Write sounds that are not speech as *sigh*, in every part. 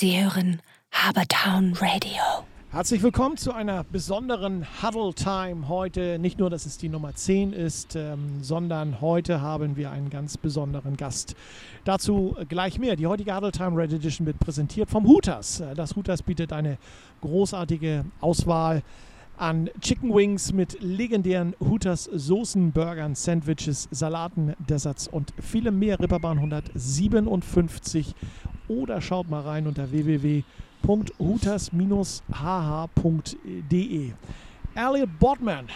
Sie hören Habertown Radio. Herzlich willkommen zu einer besonderen Huddle Time heute. Nicht nur, dass es die Nummer 10 ist, ähm, sondern heute haben wir einen ganz besonderen Gast. Dazu gleich mehr. Die heutige Huddle Time Red Edition wird präsentiert vom Hooters. Äh, Das Hooters bietet eine großartige Auswahl an Chicken Wings mit legendären Hooters Soßen, Burgern, Sandwiches, Salaten, Desserts und vielem mehr. Ripperbahn 157 oder schaut mal rein unter www.hooters-hh.de. Elliot Bodman,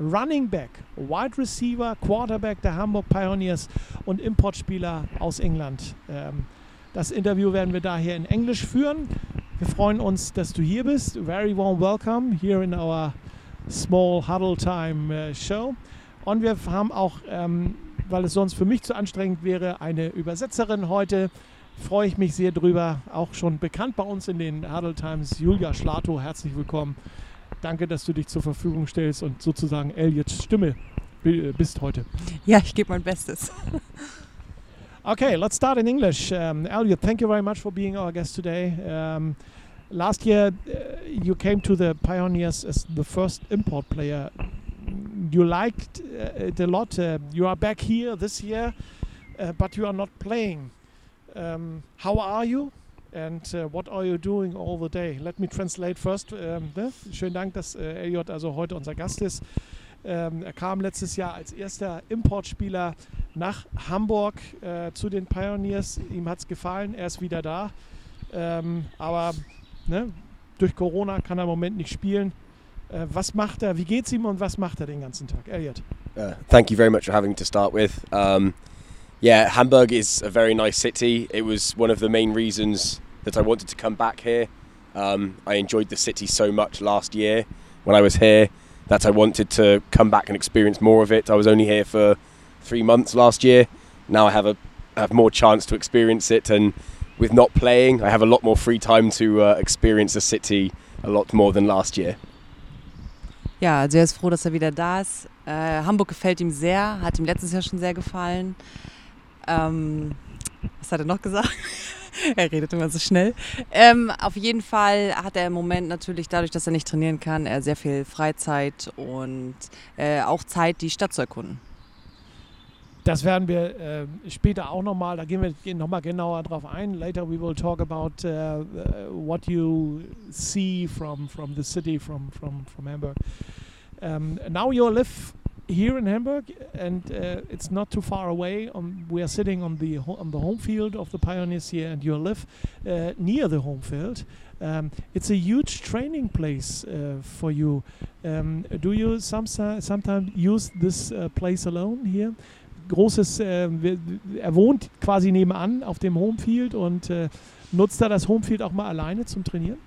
Running Back, Wide Receiver, Quarterback der Hamburg Pioneers und Importspieler aus England. Ähm, das Interview werden wir daher in Englisch führen. Wir freuen uns, dass du hier bist. Very warm welcome here in our small Huddle Time äh, Show. Und wir haben auch, ähm, weil es sonst für mich zu anstrengend wäre, eine Übersetzerin heute. Freue ich mich sehr drüber. Auch schon bekannt bei uns in den Huddle Times. Julia Schlato, herzlich willkommen. Danke, dass du dich zur Verfügung stellst und sozusagen Elliots Stimme bi- bist heute. Ja, ich gebe mein Bestes. *laughs* Okay, let's start in English. Um, Elliot, thank you very much for being our guest today. Um, last year, uh, you came to the Pioneers as the first import player. You liked uh, it a lot. Uh, you are back here this year, uh, but you are not playing. Um, how are you? And uh, what are you doing all the day? Let me translate first. Ne? Schönen Dank, dass äh, Elliot also heute unser Gast ist. Ähm, er kam letztes Jahr als erster Importspieler nach Hamburg äh, zu den Pioneers. Ihm hat es gefallen, er ist wieder da. Ähm, aber ne, durch Corona kann er im Moment nicht spielen. Äh, was macht er, wie geht's ihm und was macht er den ganzen Tag? Elliot. Uh, thank you very much for having me to start with. Um, yeah, Hamburg is a very nice city. It was one of the main reasons that I wanted to come back here. Um, I enjoyed the city so much last year when I was here that I wanted to come back and experience more of it. I was only here for three months last year. Now I have a have more chance to experience it, and with not playing, I have a lot more free time to uh, experience the city a lot more than last year. Ja, also er ist froh, dass er wieder da ist. Äh, Hamburg gefällt ihm sehr, hat ihm letztes Jahr schon sehr gefallen. Ähm, was hat er noch gesagt? *laughs* er redet immer so schnell. Ähm, auf jeden Fall hat er im Moment natürlich dadurch, dass er nicht trainieren kann, er sehr viel Freizeit und äh, auch Zeit, die Stadt zu erkunden. Das werden wir äh, später auch nochmal, da gehen wir nochmal genauer drauf ein. Later we will talk about uh, what you see from, from the city, from, from, from Hamburg. Um, now you live here in Hamburg and uh, it's not too far away. Um, we are sitting on the, on the home field of the Pioneers here and you live uh, near the home field. Um, it's a huge training place uh, for you. Um, do you some, sometimes use this uh, place alone here? großes, äh, er wohnt quasi nebenan auf dem Homefield und äh, nutzt er das Homefield auch mal alleine zum Trainieren?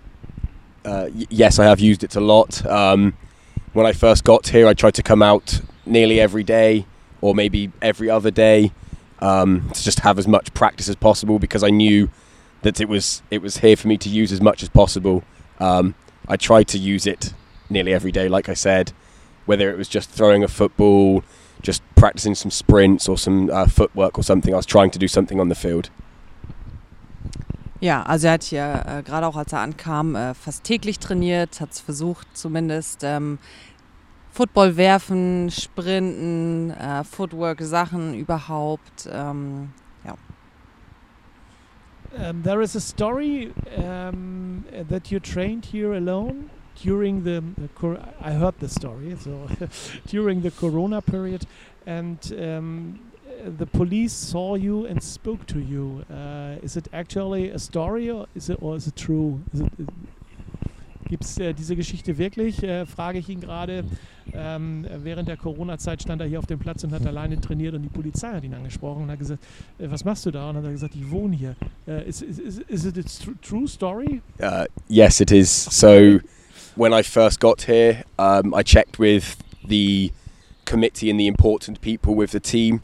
Uh, yes, I have used it a lot. Um, when I first got here, I tried to come out nearly every day or maybe every other day um, to just have as much practice as possible because I knew that it was it was here for me to use as much as possible. Um, I tried to use it nearly every day, like I said, whether it was just throwing a football, just practicing some sprints or some uh, footwork or something. I was trying to do something on the field. Ja, also er hat hier äh, gerade auch als er ankam äh, fast täglich trainiert, hat es versucht zumindest ähm, Football werfen, sprinten, äh, Footwork Sachen überhaupt. Ähm, Um, there is a story um, that you trained here alone during the, the I heard the story so *laughs* during the Corona period, and um, the police saw you and spoke to you. Uh, is it actually a story or is it or is it true? Is it, Gibt es äh, diese Geschichte wirklich? Äh, frage ich ihn gerade. Ähm, während der Corona-Zeit stand er hier auf dem Platz und hat alleine trainiert und die Polizei hat ihn angesprochen und hat gesagt, äh, was machst du da? Und hat er gesagt, ich wohne hier. Äh, is, is, is, is it a tr true story? Uh, yes, it is. So, when I first got here, um, I checked with the committee and the important people with the team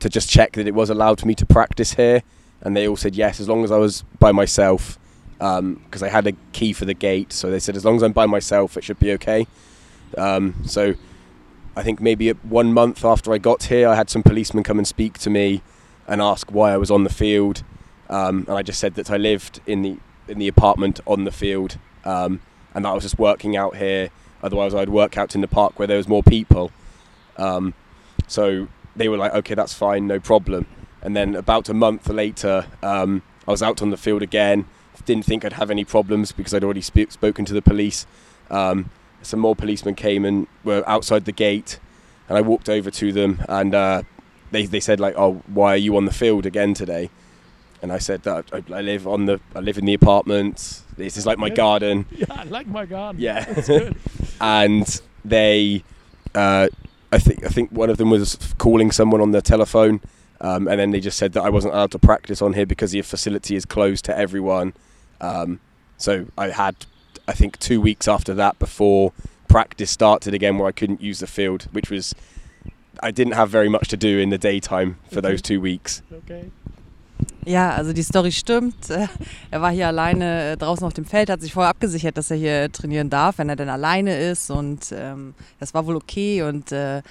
to just check that it was allowed for me to practice here, and they all said yes, as long as I was by myself, because I had a key for the gate. So they said as long as I'm by myself, it should be okay. Um, so, I think maybe one month after I got here, I had some policemen come and speak to me and ask why I was on the field, um, and I just said that I lived in the in the apartment on the field, um, and that I was just working out here. Otherwise, I'd work out in the park where there was more people. Um, so they were like, okay, that's fine, no problem. And then about a month later, um, I was out on the field again. Didn't think I'd have any problems because I'd already sp- spoken to the police. Um, some more policemen came and were outside the gate, and I walked over to them, and uh, they they said like, "Oh, why are you on the field again today?" And I said that I, I live on the I live in the apartment. This is like my garden. *laughs* Yeah, I like my garden. Yeah. *laughs* Good. *laughs* and they, uh, I think I think one of them was calling someone on the telephone, um, and then they just said that I wasn't allowed to practice on here because the facility is closed to everyone. Um, so I had, I think, two weeks after that before practice started again, where I couldn't use the field, which was. I didn't have very much to do in the daytime for those two weeks. Okay. Ja, also die Story stimmt. Äh, Er war hier alleine äh, draußen auf dem Feld, hat sich vorher abgesichert, dass er hier trainieren darf, wenn er denn alleine ist. Und ähm, das war wohl okay. Und äh,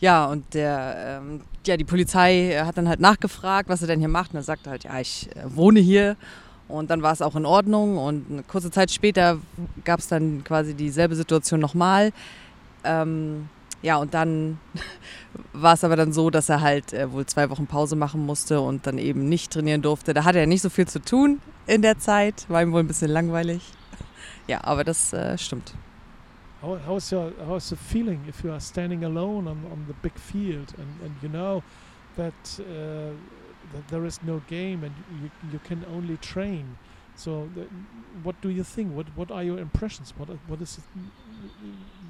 ja, und der, ähm, ja, die Polizei äh, hat dann halt nachgefragt, was er denn hier macht. Und er sagte halt, ja, ich äh, wohne hier. Und dann war es auch in Ordnung. Und eine kurze Zeit später gab es dann quasi dieselbe Situation nochmal. Ähm, ja, und dann *laughs* war es aber dann so, dass er halt äh, wohl zwei Wochen Pause machen musste und dann eben nicht trainieren durfte. Da hatte er nicht so viel zu tun in der Zeit, war ihm wohl ein bisschen langweilig. *laughs* Ja, aber das äh, stimmt. How, how's your how's the feeling if you are standing alone on, on the big field and, and you know that uh, that there is no game and you, you can only train? So what do you think? What what are your impressions? What what is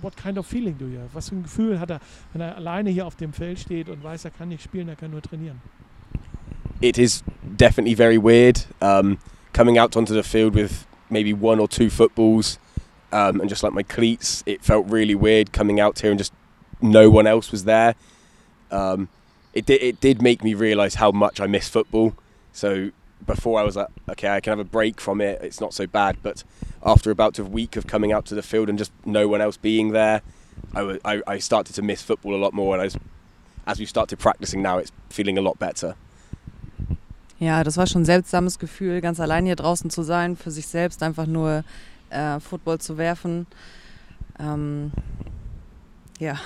what kind of feeling do you have? Was für ein Gefühl hat er, wenn er alleine hier auf dem Feld steht und weiß, er kann nicht spielen, er kann nur trainieren? it is definitely very weird um, coming out onto the field with maybe one or two footballs um, and just like my cleats. It felt really weird coming out here and just no one else was there. Um, it did it did make me realise how much I miss football. So before I was like, okay, I can have a break from it. It's not so bad. But after about a week of coming out to the field and just no one else being there, I I, I started to miss football a lot more. And was, as we started practicing now, it's feeling a lot better. Ja, das war schon ein seltsames Gefühl, ganz allein hier draußen zu sein, für sich selbst einfach nur äh, Football zu werfen. Ähm, ja.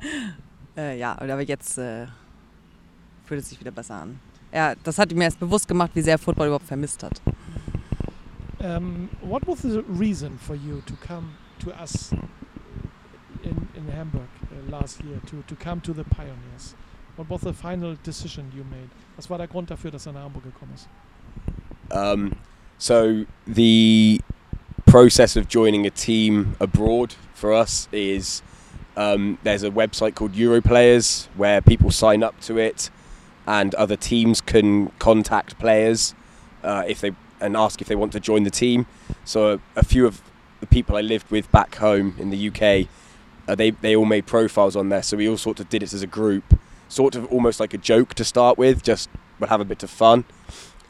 *laughs* äh, ja, aber jetzt äh, fühlt es sich wieder besser an. Ja, das hat ihm erst bewusst gemacht, wie sehr er Football überhaupt vermisst hat. Um, what was the reason for you to come to us in, in Hamburg uh, last year, to, to come to the Pioneers? What was the final decision you made? Was war der Grund dafür, dass er nach Hamburg gekommen ist? Um, so the process of joining a team abroad for us is um, there's a website called Europlayers where people sign up to it, and other teams can contact players uh, if they and ask if they want to join the team. So a, a few of the people I lived with back home in the UK, uh, they they all made profiles on there. So we all sort of did it as a group, sort of almost like a joke to start with, just we'll have a bit of fun.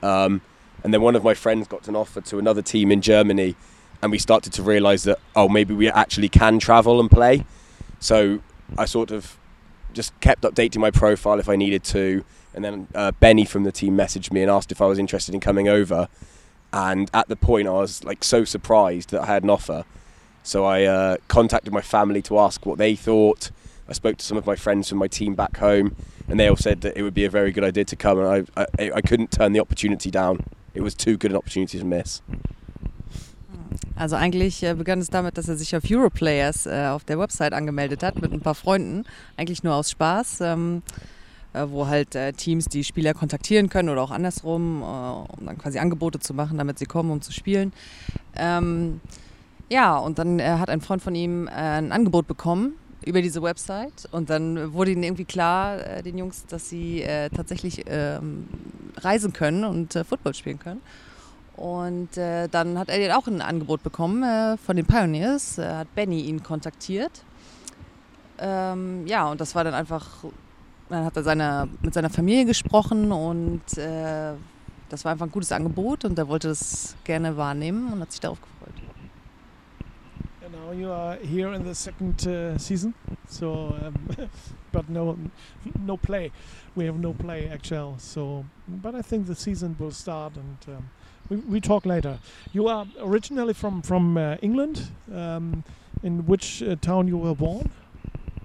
Um, and then one of my friends got an offer to another team in Germany, and we started to realise that oh maybe we actually can travel and play. So I sort of just kept updating my profile if I needed to, and then uh, Benny from the team messaged me and asked if I was interested in coming over. And at the point, I was like so surprised that I had an offer. So I uh, contacted my family to ask what they thought. I spoke to some of my friends from my team back home, and they all said that it would be a very good idea to come. And I, I, I couldn't turn the opportunity down. It was too good an opportunity to miss. Also eigentlich äh, begann es damit, dass er sich auf Europlayers äh, auf der Website angemeldet hat mit ein paar Freunden, eigentlich nur aus Spaß, ähm, äh, wo halt äh, Teams die Spieler kontaktieren können oder auch andersrum, äh, um dann quasi Angebote zu machen, damit sie kommen, um zu spielen. Ähm, ja, und dann äh, hat ein Freund von ihm äh, ein Angebot bekommen über diese Website und dann wurde ihnen irgendwie klar, äh, den Jungs, dass sie äh, tatsächlich ähm, reisen können und äh, Football spielen können. Und äh, dann hat er auch ein Angebot bekommen äh, von den Pioneers, äh, hat Benny ihn kontaktiert. Ähm, ja, und das war dann einfach, dann hat er seine, mit seiner Familie gesprochen und äh, das war einfach ein gutes Angebot und er wollte das gerne wahrnehmen und hat sich darauf gefreut. And now you are here in the second uh, season, so um, *laughs* but no no play. We have no play actual. So, but I think the season will start, and um, we, we talk later. You are originally from from uh, England. Um, in which uh, town you were born?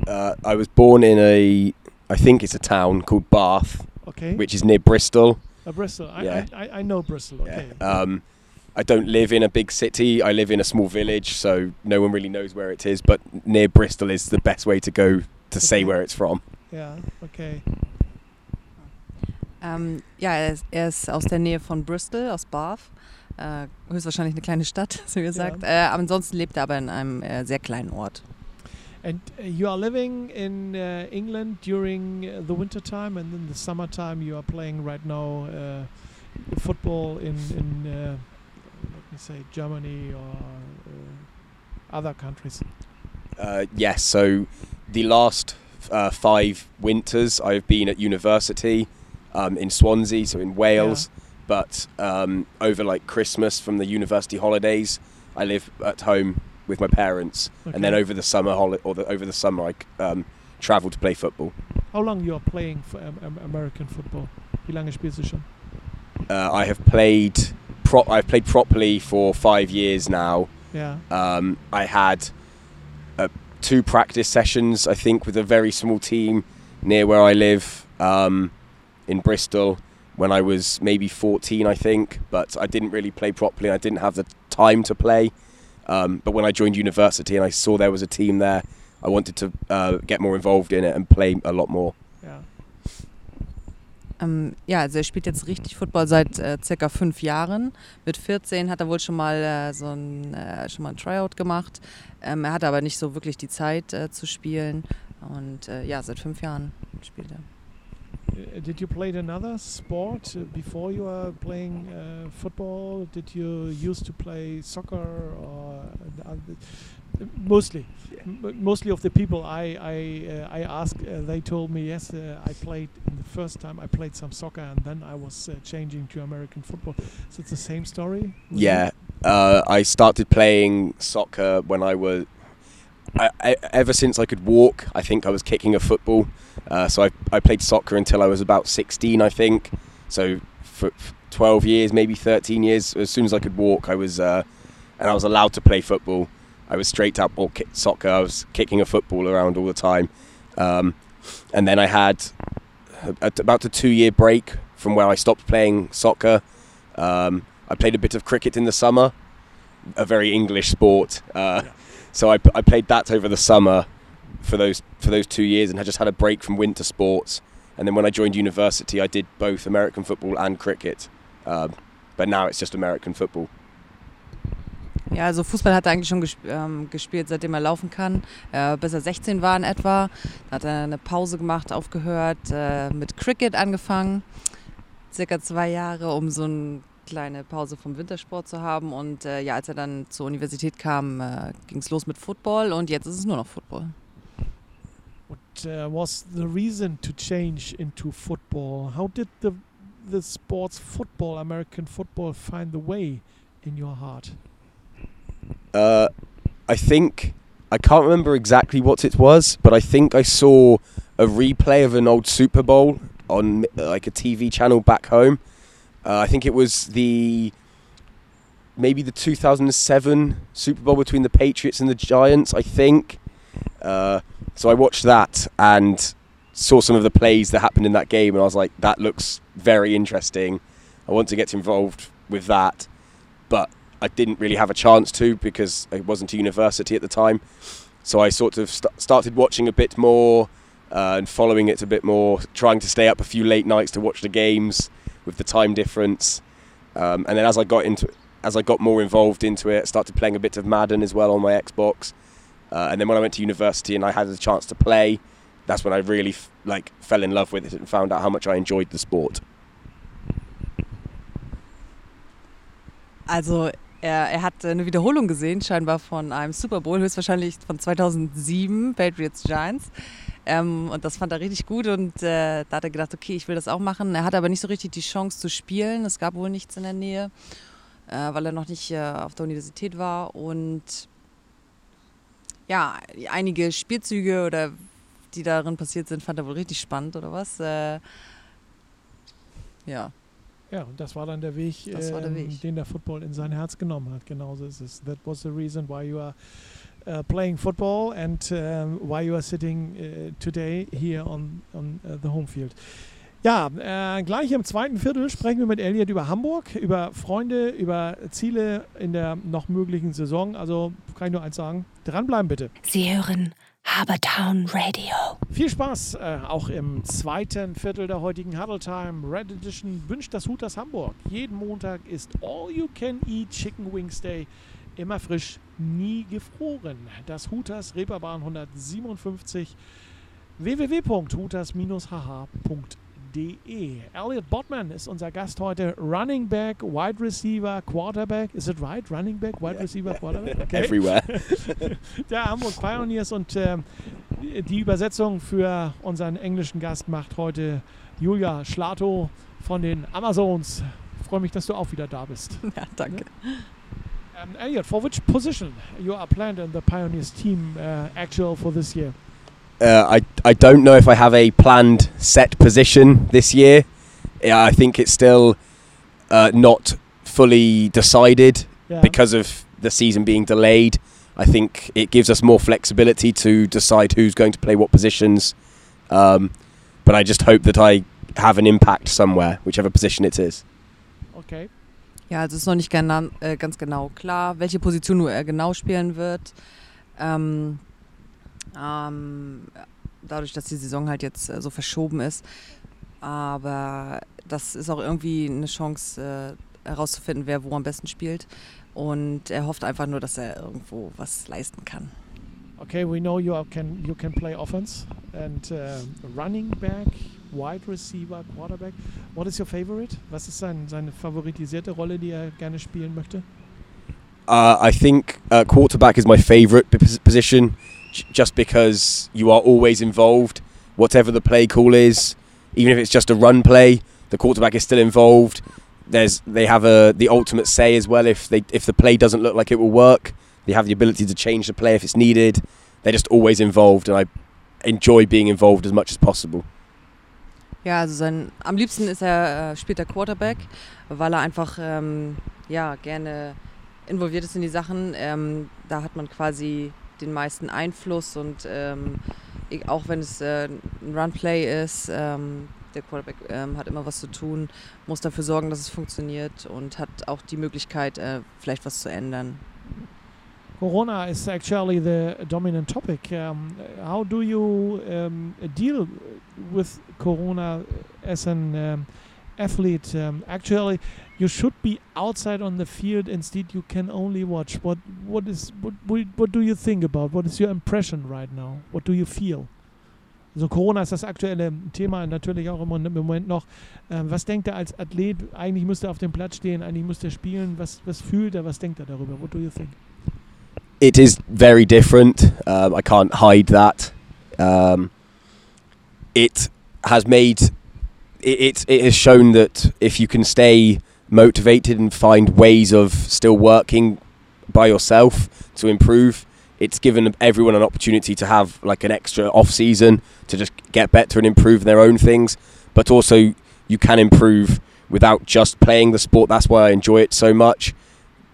Uh, I was born in a, I think it's a town called Bath, Okay. which is near Bristol. Uh, Bristol. I, Yeah. I, I, I know Bristol. Okay. Um, I don't live in a big city. I live in a small village, so no one really knows where it is. But near Bristol is the best way to go to say where it's from. yeah. Okay. Ähm, ja, er ist, er ist aus der Nähe von Bristol, aus Bath. Äh, höchstwahrscheinlich eine kleine Stadt, *laughs* so wie gesagt. Äh, aber ansonsten lebt er aber in einem äh, sehr kleinen Ort. And uh, you are living in uh, England during uh, the winter time, and in the summertime you are playing right now uh, football in in uh, let me say Germany or uh, other countries. Uh, yes, so the last uh, five winters I've been at university um, in Swansea, so in Wales. But um, over like Christmas from the university holidays, I live at home with my parents, and then over the summer holi- or the, over the summer I um, travel to play football. How long you are playing for um, um, American football? Wie lange spielst du schon? Uh, I have played pro- I've played properly for five years now. Yeah. Um, I had uh, two practice sessions, I think, with a very small team near where I live um, in Bristol when I was maybe 14, I think. But I didn't really play properly. I didn't have the time to play. Um, but when I joined university and I saw there was a team there, I wanted to uh, get more involved in it and play a lot more. Yeah. Ähm, ja, also er spielt jetzt richtig Football seit äh, circa fünf Jahren. Mit 14 hat er wohl schon mal äh, so ein, äh, schon mal ein Tryout gemacht. Ähm, er hatte aber nicht so wirklich die Zeit äh, zu spielen. Und äh, ja, seit fünf Jahren spielt er. Uh, did you play another sport uh, before you were playing uh, football? Did you used to play soccer or mostly? M- mostly of the people I I uh, I asked, uh, they told me yes. Uh, I played in the first time. I played some soccer, and then I was uh, changing to American football. So it's the same story. Yeah, uh, I started playing soccer when I was. I, I, ever since I could walk, I think I was kicking a football. Uh, so I, I played soccer until I was about 16, I think. So for f- 12 years, maybe 13 years, as soon as I could walk, I was, uh, and I was allowed to play football. I was straight up or kick soccer. I was kicking a football around all the time. Um, and then I had a, about a two year break from where I stopped playing soccer. Um, I played a bit of cricket in the summer, a very English sport. Uh, So I, I played that over the summer for those for those two years, and I just had a break from winter sports. And then when I joined university, I did both American football and cricket. Um, but now it's just American football. Ja, also Fußball hat er eigentlich schon gesp ähm, gespielt, seitdem er laufen kann. Äh, bis er 16 war in etwa. Da hat er eine Pause gemacht, aufgehört, äh, mit Cricket angefangen. Circa zwei Jahre, um so eine kleine Pause vom Wintersport zu haben. Und äh, ja, als er dann zur Universität kam, äh, ging es los mit Football und jetzt ist es nur noch Football. What uh, was the reason to change into football? How did the the sports football, American football, find the way in your heart? Uh, I think I can't remember exactly what it was, but I think I saw a replay of an old Super Bowl on like a TV channel back home. Uh, I think it was the maybe the 2007 Super Bowl between the Patriots and the Giants. I think. Uh, so I watched that and saw some of the plays that happened in that game, and I was like, that looks very interesting. I want to get involved with that, but I didn't really have a chance to because I wasn't to university at the time. So I sort of st- started watching a bit more uh, and following it a bit more, trying to stay up a few late nights to watch the games with the time difference. Um, and then as I got into, as I got more involved into it, I started playing a bit of Madden as well on my Xbox. Uh, and then when I went to university and I had the chance to play, that's when I really f- like fell in love with it and found out how much I enjoyed the sport. Also er, er hat eine Wiederholung gesehen, scheinbar von einem Super Bowl, höchstwahrscheinlich von 2007, Patriots Giants. Ähm, und das fand er richtig gut und äh, da hat er gedacht, okay, ich will das auch machen. Er hatte aber nicht so richtig die Chance zu spielen. Es gab wohl nichts in der Nähe, äh, weil er noch nicht äh, auf der Universität war. Und ja, einige Spielzüge oder die darin passiert sind, fand er wohl richtig spannend oder was. Äh, ja. Ja, und das war dann der Weg, der ähm, Weg. den der Football in sein Herz genommen hat. Genauso ist es. That was the reason why you are uh, playing football and um, why you are sitting uh, today here on, on uh, the home field. Ja, äh, gleich im zweiten Viertel sprechen wir mit Elliot über Hamburg, über Freunde, über Ziele in der noch möglichen Saison. Also kann ich nur eins sagen, dranbleiben bitte. Sie hören Habertown Radio. Viel Spaß äh, auch im zweiten Viertel der heutigen Huddle Time Red Edition wünscht das Hutas Hamburg. Jeden Montag ist All You Can Eat Chicken Wings Day. Immer frisch, nie gefroren. Das Hutas Reeperbahn 157 www.hutas-hh.de. Elliot Botman ist unser Gast heute. Running Back, Wide Receiver, Quarterback. Is it right? Running Back, Wide Receiver, Quarterback? *laughs* Okay. Everywhere. *laughs* der Hamburg Pioneers und ähm, die Übersetzung für unseren englischen Gast macht heute Julia Schlato von den Amazons. Freue mich, dass du auch wieder da bist. *laughs* Ja, danke. Um, Elliot, for which position you are planned in the Pioneers team uh, actual for this year? Uh, I, I don't know if I have a planned set position this year. Yeah, I think it's still uh, not fully decided Yeah. because of the season being delayed. I think it gives us more flexibility to decide who's going to play what positions. Um, but I just hope that I have an impact somewhere, whichever position it is. okay. Ja, also es ist noch nicht gena äh, ganz genau klar, welche Position nur er genau spielen wird. Ähm, ähm, dadurch, dass die Saison halt jetzt äh, so verschoben ist. Aber das ist auch irgendwie eine Chance äh, herauszufinden, wer wo am besten spielt. Und er hofft einfach nur, dass er irgendwo was leisten kann. Okay, we know you can you can play offense and uh, running back, wide receiver, quarterback. What is your favorite? Was ist sein, seine favoritisierte Rolle, die er gerne spielen möchte? Uh, I think uh, quarterback is my favourite position, just because you are always involved. Whatever the play call is, even if it's just a run play, the quarterback is still involved. There's they have a the ultimate say as well. If they if the play doesn't look like it will work, they have the ability to change the play if it's needed. They're just always involved, and I enjoy being involved as much as possible. Ja, also sein, am liebsten ist er, äh, spielt er Quarterback, weil er einfach ähm, ja, gerne involviert ist in die Sachen. Ähm, da hat man quasi den meisten Einfluss und ähm, auch wenn es äh, ein Runplay ist, ähm, der Quarterback ähm, hat immer was zu tun, muss dafür sorgen, dass es funktioniert und hat auch die Möglichkeit, äh, vielleicht was zu ändern. Corona is actually the dominant topic. Um, how do you um, deal with Corona as an um, athlete? Um, actually, you should be outside on the field. Instead, you can only watch. What what is what, what do you think about? What is your impression right now? What do you feel? Also Corona ist das aktuelle Thema natürlich auch im Moment noch. Ähm, was denkt er als Athlet? Eigentlich müsste er auf dem Platz stehen, eigentlich müsste er spielen. Was, was fühlt er? Was denkt er darüber? What do you think? It is very different. Um, I can't hide that. Um, it has made it, it. It has shown that if you can stay motivated and find ways of still working by yourself to improve, it's given everyone an opportunity to have like an extra off season to just get better and improve their own things. But also, you can improve without just playing the sport. That's why I enjoy it so much.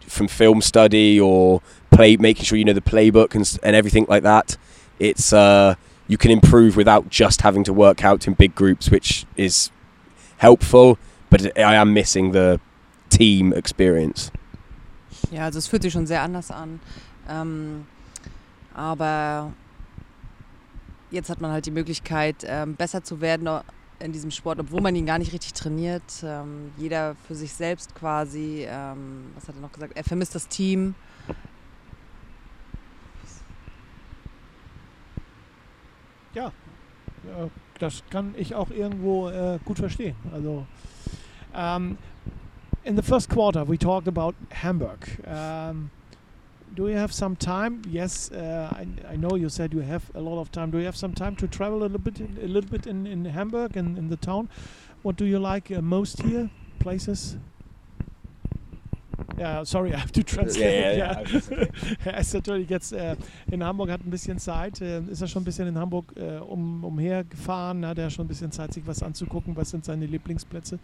From film study or play, making sure you know the playbook and, and everything like that. It's uh, you can improve without just having to work out in big groups, which is helpful. But I am missing the team experience. Ja, also es fühlt sich schon sehr anders an. Ähm, aber jetzt hat man halt die Möglichkeit, ähm, besser zu werden in diesem Sport, obwohl man ihn gar nicht richtig trainiert. Ähm, jeder für sich selbst quasi. Ähm, was hat er noch gesagt? Er vermisst das Team. Äh, das kann ich auch irgendwo äh, gut verstehen. Also, um, in the first quarter, we talked about Hamburg. Um, do you have some time? Yes, uh, I, I know you said you have a lot of time. Do you have some time to travel a little bit, in, a little bit in, in Hamburg and in the town? What do you like uh, most here? Places? Ja, sorry, *laughs* I have to translate. Ja, ja, ja, er *laughs* ist natürlich jetzt äh, in Hamburg, hat ein bisschen Zeit. Äh, ist er schon ein bisschen in Hamburg äh, um, umhergefahren? Hat er schon ein bisschen Zeit, sich was anzugucken? Was sind seine Lieblingsplätze?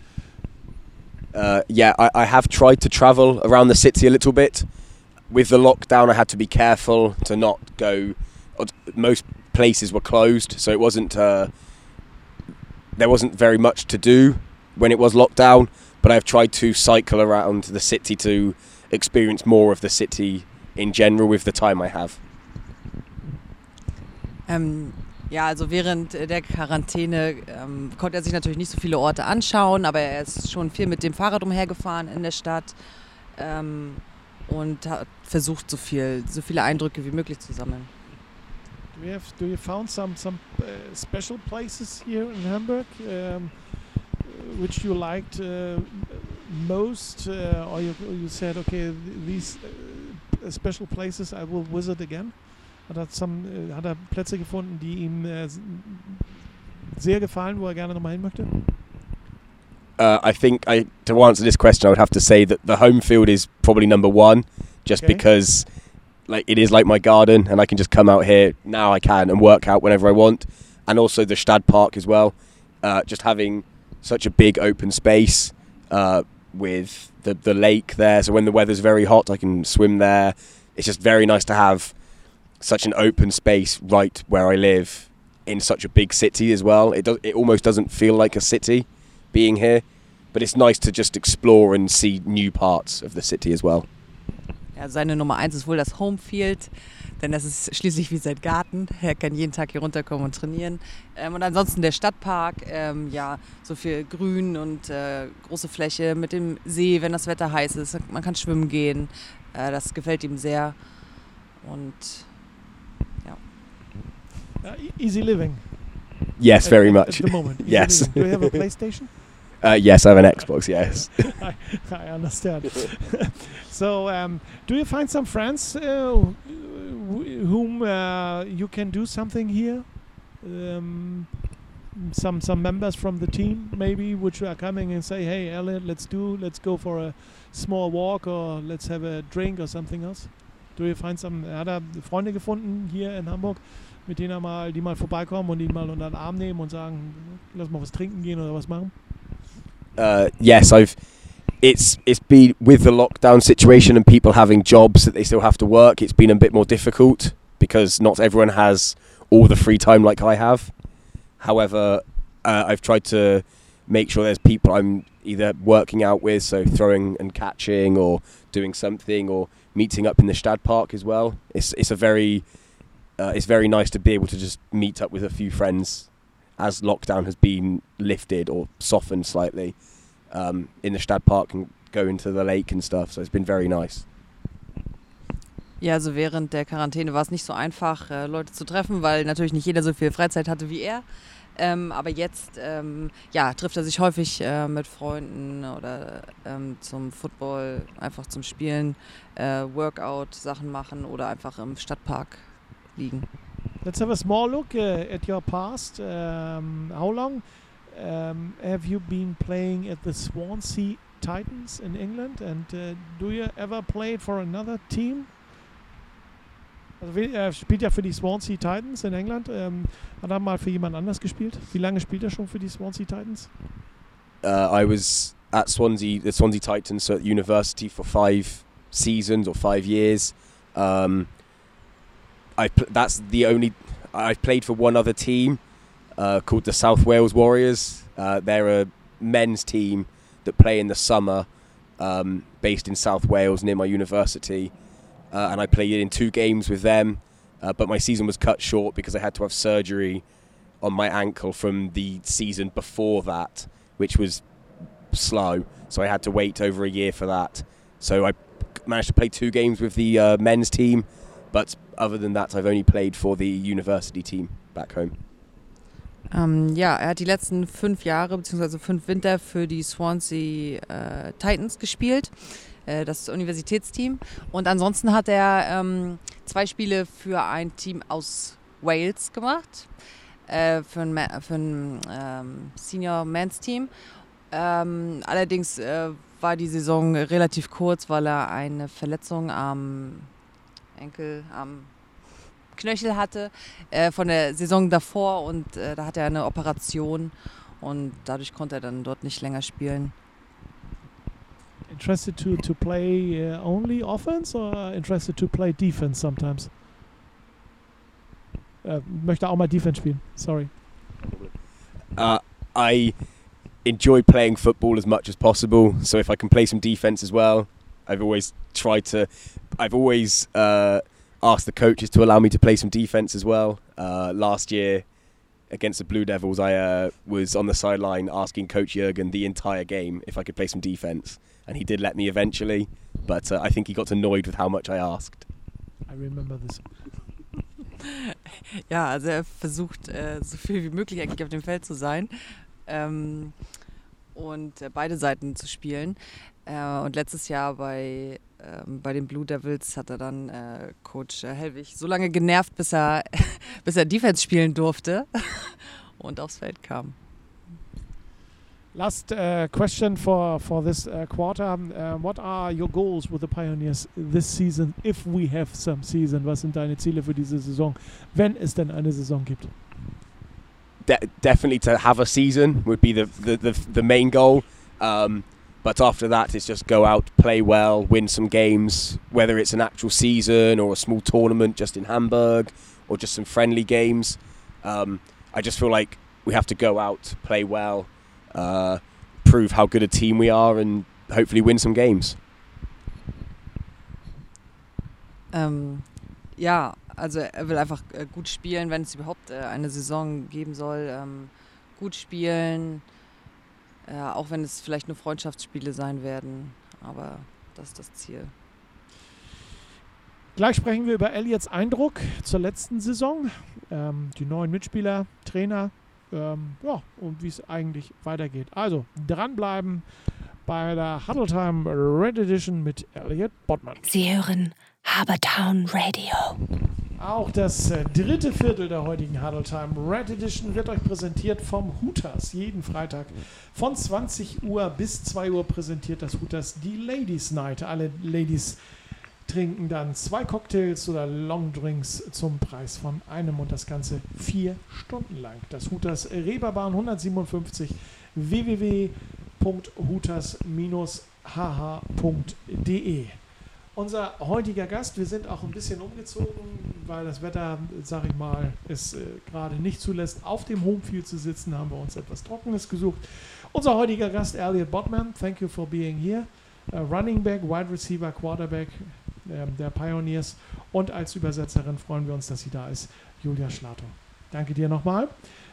Uh, yeah, I, I have tried to travel around the city a little bit. With the lockdown, I had to be careful to not go. Most places were closed, so it wasn't. Uh, there wasn't very much to do when it was locked down. But I've tried to cycle around the city to experience more of the city in general with the time I have. Ähm, ja, also während äh, der Quarantäne ähm, konnte er sich natürlich nicht so viele Orte anschauen, aber er ist schon viel mit dem Fahrrad umhergefahren in der Stadt ähm, und hat versucht, so, viel, so viele Eindrücke wie möglich zu sammeln. Do you have do you found some some uh, special places here in Hamburg um, which you liked uh, most, uh, or you, you said okay th- these uh, special places I will visit again? Hat er, some, äh, hat er Plätze gefunden, die ihm äh, sehr gefallen, wo er gerne nochmal hin möchte? Uh, I think I to answer this question, I would have to say that the home field is probably number one, just Okay. because like it is like my garden, and I can just come out here now. I can and work out whenever I want, and also the Stadtpark as well. Uh, just having such a big open space uh, with the the lake there, so when the weather's very hot, I can swim there. It's just very nice to have such an open space right where I live in such a big city as well. It does. It almost doesn't feel like a city being here, but it's nice to just explore and see new parts of the city as well. Ja, seine Nummer eins ist wohl das Homefield, denn das ist schließlich wie sein Garten. Er kann jeden Tag hier runterkommen und trainieren. Ähm, und ansonsten der Stadtpark, ähm, ja, so viel Grün und äh, große Fläche mit dem See, wenn das Wetter heiß ist. Man kann schwimmen gehen. Äh, das gefällt ihm sehr. Und Uh, e- easy living. Yes, very much. At the moment. Yes. Do you have a PlayStation? *laughs* Uh, yes, I have an Xbox. Yes. *laughs* I, I understand. *laughs* so, um, do you find some friends uh, wh- whom uh, you can do something here? Um, some some members from the team maybe which are coming and say, "Hey, Elliot, let's do let's go for a small walk or let's have a drink or something else." Do you find some? Hat er Freunde gefunden hier in Hamburg, mit denen er mal, die mal vorbeikommen und ihn mal unter den Arm nehmen und sagen, lass mal was trinken gehen oder was machen? Uh, yes, I've. It's it's been with the lockdown situation and people having jobs that they still have to work. It's been a bit more difficult because not everyone has all the free time like I have. However, uh, I've tried to make sure there's people I'm either working out with, so throwing and catching, or doing something, or meeting up in the Stadtpark as well. It's it's a very uh, it's very nice to be able to just meet up with a few friends as lockdown has been lifted or softened slightly um, in the Stad Park and go into the lake and stuff. So it's been very nice. ja, also während der Quarantäne war es nicht so einfach, äh, Leute zu treffen, weil natürlich nicht jeder so viel Freizeit hatte wie er. Ähm, aber jetzt ähm, ja, trifft er sich häufig äh, mit Freunden oder ähm, zum Football, einfach zum Spielen, äh, Workout-Sachen machen oder einfach im Stadtpark liegen. Let's have a small look uh, at your past. Um, how long um, have you been playing at the Swansea Titans in England? And uh, do you ever play for another team? We- er spielt ja für die Swansea Titans in England. Ähm, hat er mal für jemand anders gespielt? Wie lange spielt er schon für die Swansea Titans? Uh, I was at Swansea, the Swansea Titans at university for five seasons or five years. Um, I that's the only I've played for one other team uh, called the South Wales Warriors. Uh, they're a men's team that play in the summer, um, based in South Wales near my university, uh, and I played in two games with them. Uh, but my season was cut short because I had to have surgery on my ankle from the season before that, which was slow. So I had to wait over a year for that. So I managed to play two games with the uh, men's team, but other than that, I've only played for the university team back home. Ähm, ja, er hat die letzten fünf Jahre bzw. fünf Winter für die Swansea äh, Titans gespielt, äh, das Universitätsteam. Und ansonsten hat er ähm, zwei Spiele für ein Team aus Wales gemacht, äh, für ein, Ma- für ein ähm, Senior Men's Team. Ähm, allerdings äh, war die Saison relativ kurz, weil er eine Verletzung am Enkel, am Knöchel hatte äh, von der Saison davor und äh, da hatte er eine Operation und dadurch konnte er dann dort nicht länger spielen. interested to to play uh, only offense or interested to play defense sometimes? Äh, möchte auch mal Defense spielen. Sorry. Uh, I enjoy playing football as much as possible. So if I can play some defense as well, I've always tried to. I've always uh, asked the coaches to allow me to play some defense as well. Uh, last year against the Blue Devils, I uh, was on the sideline asking Coach Jurgen the entire game if I could play some defense, and he did let me eventually. But uh, I think he got annoyed with how much I asked. I remember this. *laughs* Ja, also er versucht, äh, so viel wie möglich eigentlich auf dem Feld zu sein ähm, und äh, beide Seiten zu spielen. Äh, und letztes Jahr bei, ähm, bei den Blue Devils hat er dann äh, Coach äh, Helwig so lange genervt, bis er, *laughs* bis er Defense spielen durfte *laughs* und aufs Feld kam. Last uh, question for for this uh, quarter. Uh, what are your goals with the Pioneers this season, if we have some season? Was sind deine Ziele für diese Saison, wenn es denn eine Saison gibt? De- definitely to have a season would be the the, the, the main goal. Um, but after that, it's just go out, play well, win some games, whether it's an actual season or a small tournament just in Hamburg or just some friendly games. Um, I just feel like we have to go out, play well, uh, prove how good a team we are, and hopefully win some games. Ähm, also er will einfach äh, gut spielen, wenn es überhaupt äh, eine Saison geben soll. Ähm, gut spielen, äh, auch wenn es vielleicht nur Freundschaftsspiele sein werden. Aber das ist das Ziel. Gleich sprechen wir über Elliots Eindruck zur letzten Saison, ähm, die neuen Mitspieler, Trainer, ähm, ja, und wie es eigentlich weitergeht. Also dranbleiben bei der Huddle Time Red Edition mit Elliot Bottmann. Sie hören Habertown Radio. Auch das äh, dritte Viertel der heutigen Huddle Time Red Edition wird euch präsentiert vom Hooters. Jeden Freitag von 20 Uhr bis 2 Uhr präsentiert das Hooters die Ladies Night. Alle Ladies trinken dann zwei Cocktails oder Longdrinks zum Preis von einem und das Ganze vier Stunden lang. Das Hooters Reeperbahn 157 www.hooters-hh.de unser heutiger Gast, wir sind auch ein bisschen umgezogen, weil das Wetter, sag ich mal, es äh, gerade nicht zulässt, auf dem Homefield zu sitzen, haben wir uns etwas Trockenes gesucht. Unser heutiger Gast, Elliot Botman, thank you for being here. Uh, running Back, Wide Receiver, Quarterback äh, der Pioneers. Und als Übersetzerin freuen wir uns, dass sie da ist, Julia Schlato. Danke dir nochmal.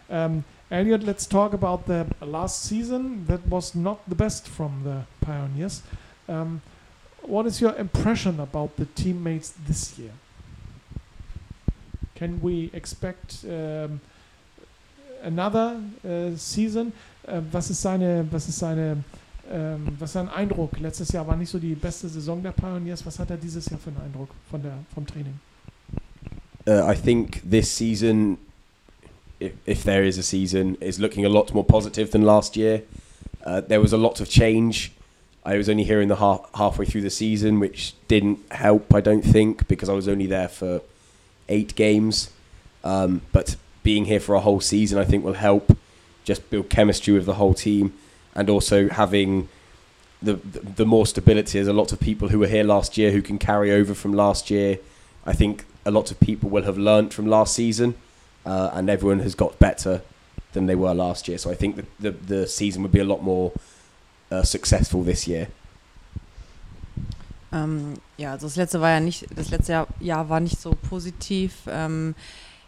Um, Elliot, let's talk about the last season. That was not the best from the Pioneers. Um, what is your impression about the teammates this year? Can we expect um, another uh, season? Uh, was ist seine, was ist seine, ähm, was ist sein Eindruck? Letztes Jahr war nicht so die beste Saison der Pioneers. Was hat er dieses Jahr für einen Eindruck von der, vom Training? Uh, I think this season, if, if there is a season, is looking a lot more positive than last year. Uh, there was a lot of change. I was only here in the half, halfway through the season, which didn't help, I don't think, because I was only there for eight games. Um, but being here for a whole season, I think, will help just build chemistry with the whole team, and also having the, the the more stability. There's a lot of people who were here last year who can carry over from last year. I think a lot of people will have learnt from last season, uh, and everyone has got better than they were last year. So I think that the the season would be a lot more uh, successful this year. Ähm, ja, also das letzte war ja nicht, das letzte Jahr, Jahr war nicht so positiv. Ähm,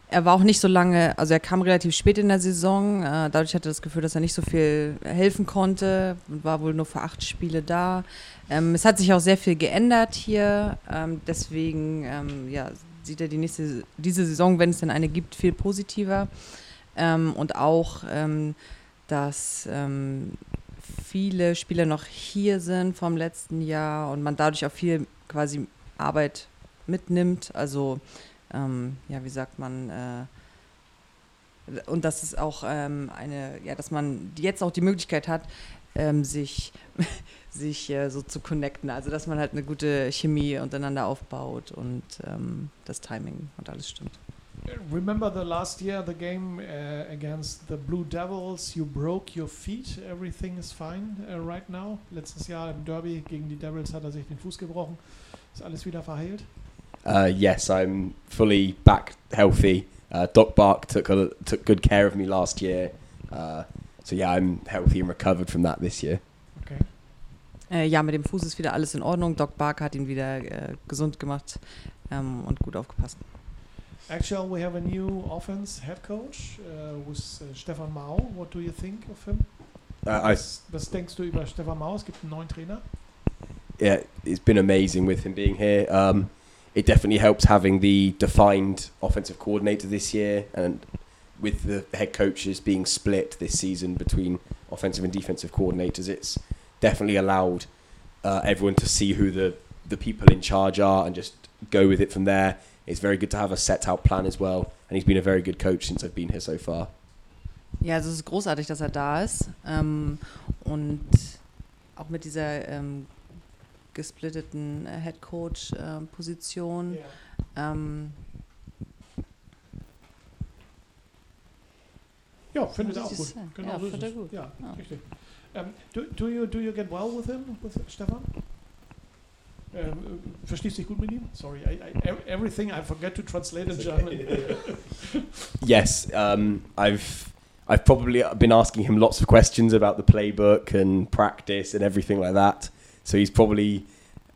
er war auch nicht so lange, also er kam relativ spät in der Saison. Äh, dadurch hatte er das Gefühl, dass er nicht so viel helfen konnte und war wohl nur für acht Spiele da. Ähm, es hat sich auch sehr viel geändert hier. Ähm, deswegen ähm, ja, sieht er die nächste, diese Saison, wenn es denn eine gibt, viel positiver. Ähm, und auch, dass viele Spieler noch hier sind vom letzten Jahr und man dadurch auch viel quasi Arbeit mitnimmt. Also, ähm, ja, wie sagt man, äh, und dass es auch ähm, eine, ja, dass man jetzt auch die Möglichkeit hat, ähm, sich, *laughs* sich äh, so zu connecten. Also, dass man halt eine gute Chemie untereinander aufbaut und ähm, das Timing und alles stimmt. Remember the last year, the game uh, against the Blue Devils. You broke your feet. Everything is fine uh, right now. Letztes Jahr im Derby gegen die Devils hat er sich den Fuß gebrochen. Ist alles wieder verheilt? Uh, yes, I'm fully back healthy. Uh, Doc Bark took a, took good care of me last year, uh, so yeah, I'm healthy and recovered from that this year. Okay. Äh, ja, mit dem Fuß ist wieder alles in Ordnung. Doc Barker hat ihn wieder äh, gesund gemacht ähm, und gut aufgepasst. Actually, we have a new offense head coach uh, with uh, Stefan Mau. What do you think of him? Uh, I, Was, was denkst du über Stefan Mau? Es gibt einen neuen Trainer. yeah, it's been amazing with him being here. Um, it definitely helps having the defined offensive coordinator this year, and with the head coaches being split this season between offensive and defensive coordinators, it's definitely allowed uh, everyone to see who the the people in charge are and just go with it from there. It's very good to have a set out plan as well, and he's been a very good coach since I've been here so far. Ja, also es ist großartig, dass er da ist. Ähm, und auch mit dieser ähm, gesplitteten äh, Head Coach-Position. Ähm, Ja, findet er Das auch gut. äh, Genau ja, so findet es. er gut. Ja, Ja. richtig. Ähm, do, do, you, do you get well with him, with Stefan? Äh, verstehst dich gut mit ihm? Sorry, I, I, everything I forget to translate in German. *laughs* Yes, um, I've I've probably been asking him lots of questions about the playbook and practice and everything like that. So he's probably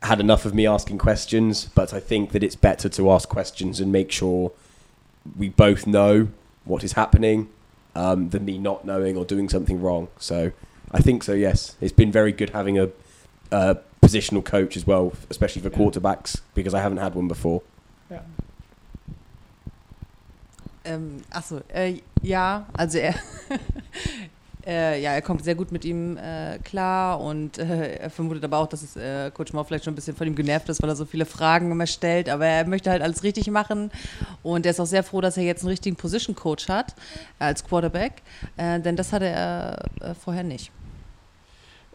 had enough of me asking questions. But I think that it's better to ask questions and make sure we both know what is happening um, than me not knowing or doing something wrong. So I think so. Yes, it's been very good having a, a positional coach as well, especially for Yeah. quarterbacks because I haven't had one before. ja. Ähm, achso, äh, ja, also er, *laughs* äh, ja, er kommt sehr gut mit ihm äh, klar und äh, er vermutet aber auch, dass es äh, Coach Mau vielleicht schon ein bisschen von ihm genervt ist, weil er so viele Fragen immer stellt, aber er möchte halt alles richtig machen und er ist auch sehr froh, dass er jetzt einen richtigen Position Coach hat äh, als Quarterback, denn das hatte er vorher nicht.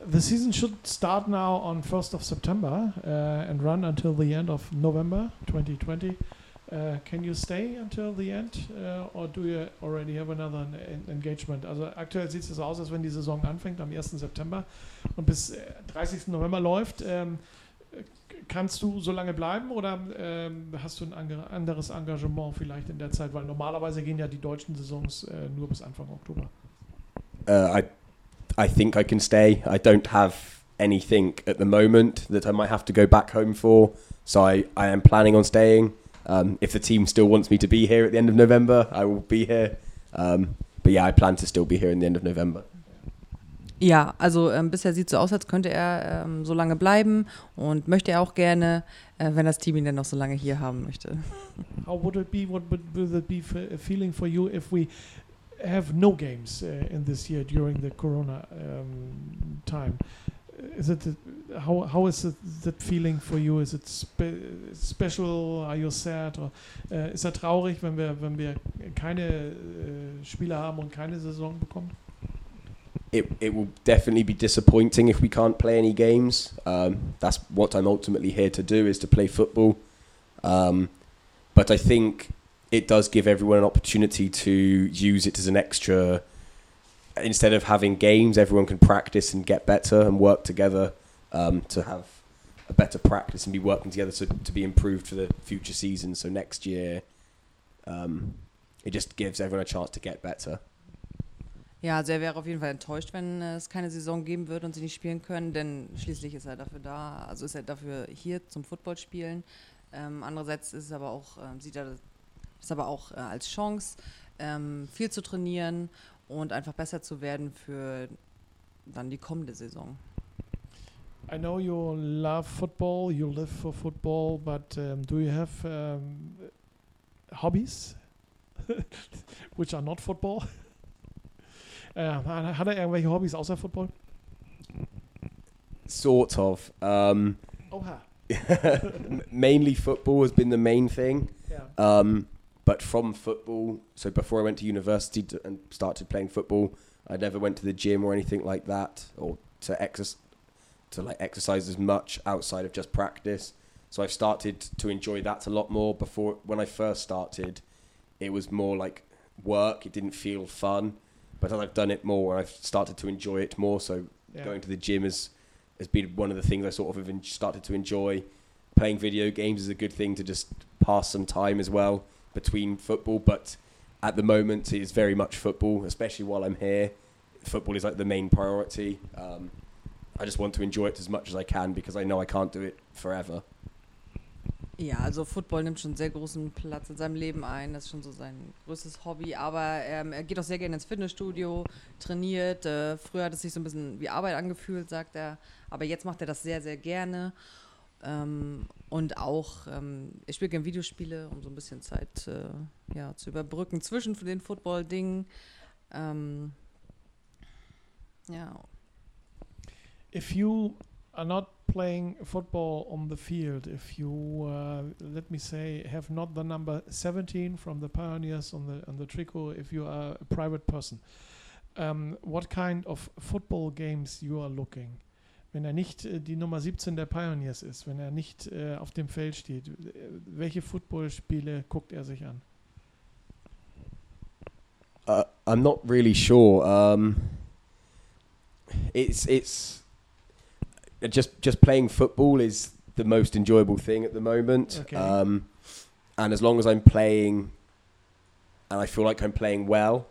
The season should start now on 1st of September uh, and run until the end of November 2020. Uh, can you stay until the end uh, or do you already have another en engagement? Also aktuell sieht es so aus, als wenn die Saison anfängt am 1. September und bis äh, 30. November läuft. Ähm, äh, kannst du so lange bleiben oder ähm, hast du ein anderes Engagement vielleicht in der Zeit? Weil normalerweise gehen ja die deutschen Saisons äh, nur bis Anfang Oktober. uh, I I think I can stay. I don't have anything at the moment that I might have to go back home for, so I, I am planning on staying. Um, if the team still wants me to be here at the end of November, I will be here. Um, but yeah, I plan to still be here in the end of November. Ja, also ähm, bisher sieht es so aus, als könnte er ähm, so lange bleiben und möchte er auch gerne, äh, wenn das Team ihn dann noch so lange hier haben möchte. How would it be? What would, would it be f- a feeling for you if we have no games uh, in this year during the Corona um, time? Is it uh, how how is it, that feeling for you? Is it spe special? Are you sad? Or, äh, ist er traurig, wenn wir wenn wir keine äh, Spieler haben und keine Saison bekommen? It, it will definitely be disappointing if we can't play any games. Um, that's what I'm ultimately here to do is to play football. Um, but I think it does give everyone an opportunity to use it as an extra. Instead of having games, everyone can practice and get better and work together um, to have a better practice and be working together to, to be improved for the future season. So next year, um, it just gives everyone a chance to get better. Ja, also er wäre auf jeden Fall enttäuscht, wenn es keine Saison geben würde und sie nicht spielen können, denn schließlich ist er dafür da, also ist er dafür hier zum Football spielen. Ähm, andererseits ist es aber auch, ähm, sieht er das aber auch äh, als Chance, ähm, viel zu trainieren und einfach besser zu werden für dann die kommende Saison. I know you love football, you live for football, but um, do you have um, hobbies *laughs* which are not football? *laughs* Äh, hat er irgendwelche Hobbys außer Football? Sort of. Um, Oha. *laughs* mainly football has been the main thing. Ja. Um, but from football, so before I went to university to, and started playing football, I never went to the gym or anything like that, or to exercise, to like exercise as much outside of just practice. So I've started to enjoy that a lot more. Before when I first started, it was more like work. It didn't feel fun. But as I've done it more, I've started to enjoy it more. So Yeah. going to the gym has has been one of the things I sort of have started to enjoy. Playing video games is a good thing to just pass some time as well between football. But at the moment, it is very much football, especially while I'm here. Football is like the main priority. Um, I just want to enjoy it as much as I can because I know I can't do it forever. Ja, also Football nimmt schon sehr großen Platz in seinem Leben ein. Das ist schon so sein größtes Hobby. Aber ähm, er geht auch sehr gerne ins Fitnessstudio, trainiert. Äh, früher hat es sich so ein bisschen wie Arbeit angefühlt, sagt er. Aber jetzt macht er das sehr, sehr gerne. Ähm, und auch, ähm, er spielt gerne Videospiele, um so ein bisschen Zeit äh, ja, zu überbrücken zwischen den Football-Dingen. Ähm, ja, if you are not playing football on the field, if you uh, let me say have not the number 17 from the Pioneers on the on the tricot, if you are a private person, um, what kind of football games you are looking? Wenn er nicht äh, die Nummer 17 der Pioneers ist, wenn er nicht äh, auf dem Feld steht, äh, welche Footballspiele guckt er sich an? Uh, I'm not really sure. Um, it's it's just just playing football is the most enjoyable thing at the moment. Okay. Um, and as long as I'm playing, and I feel like I'm playing well,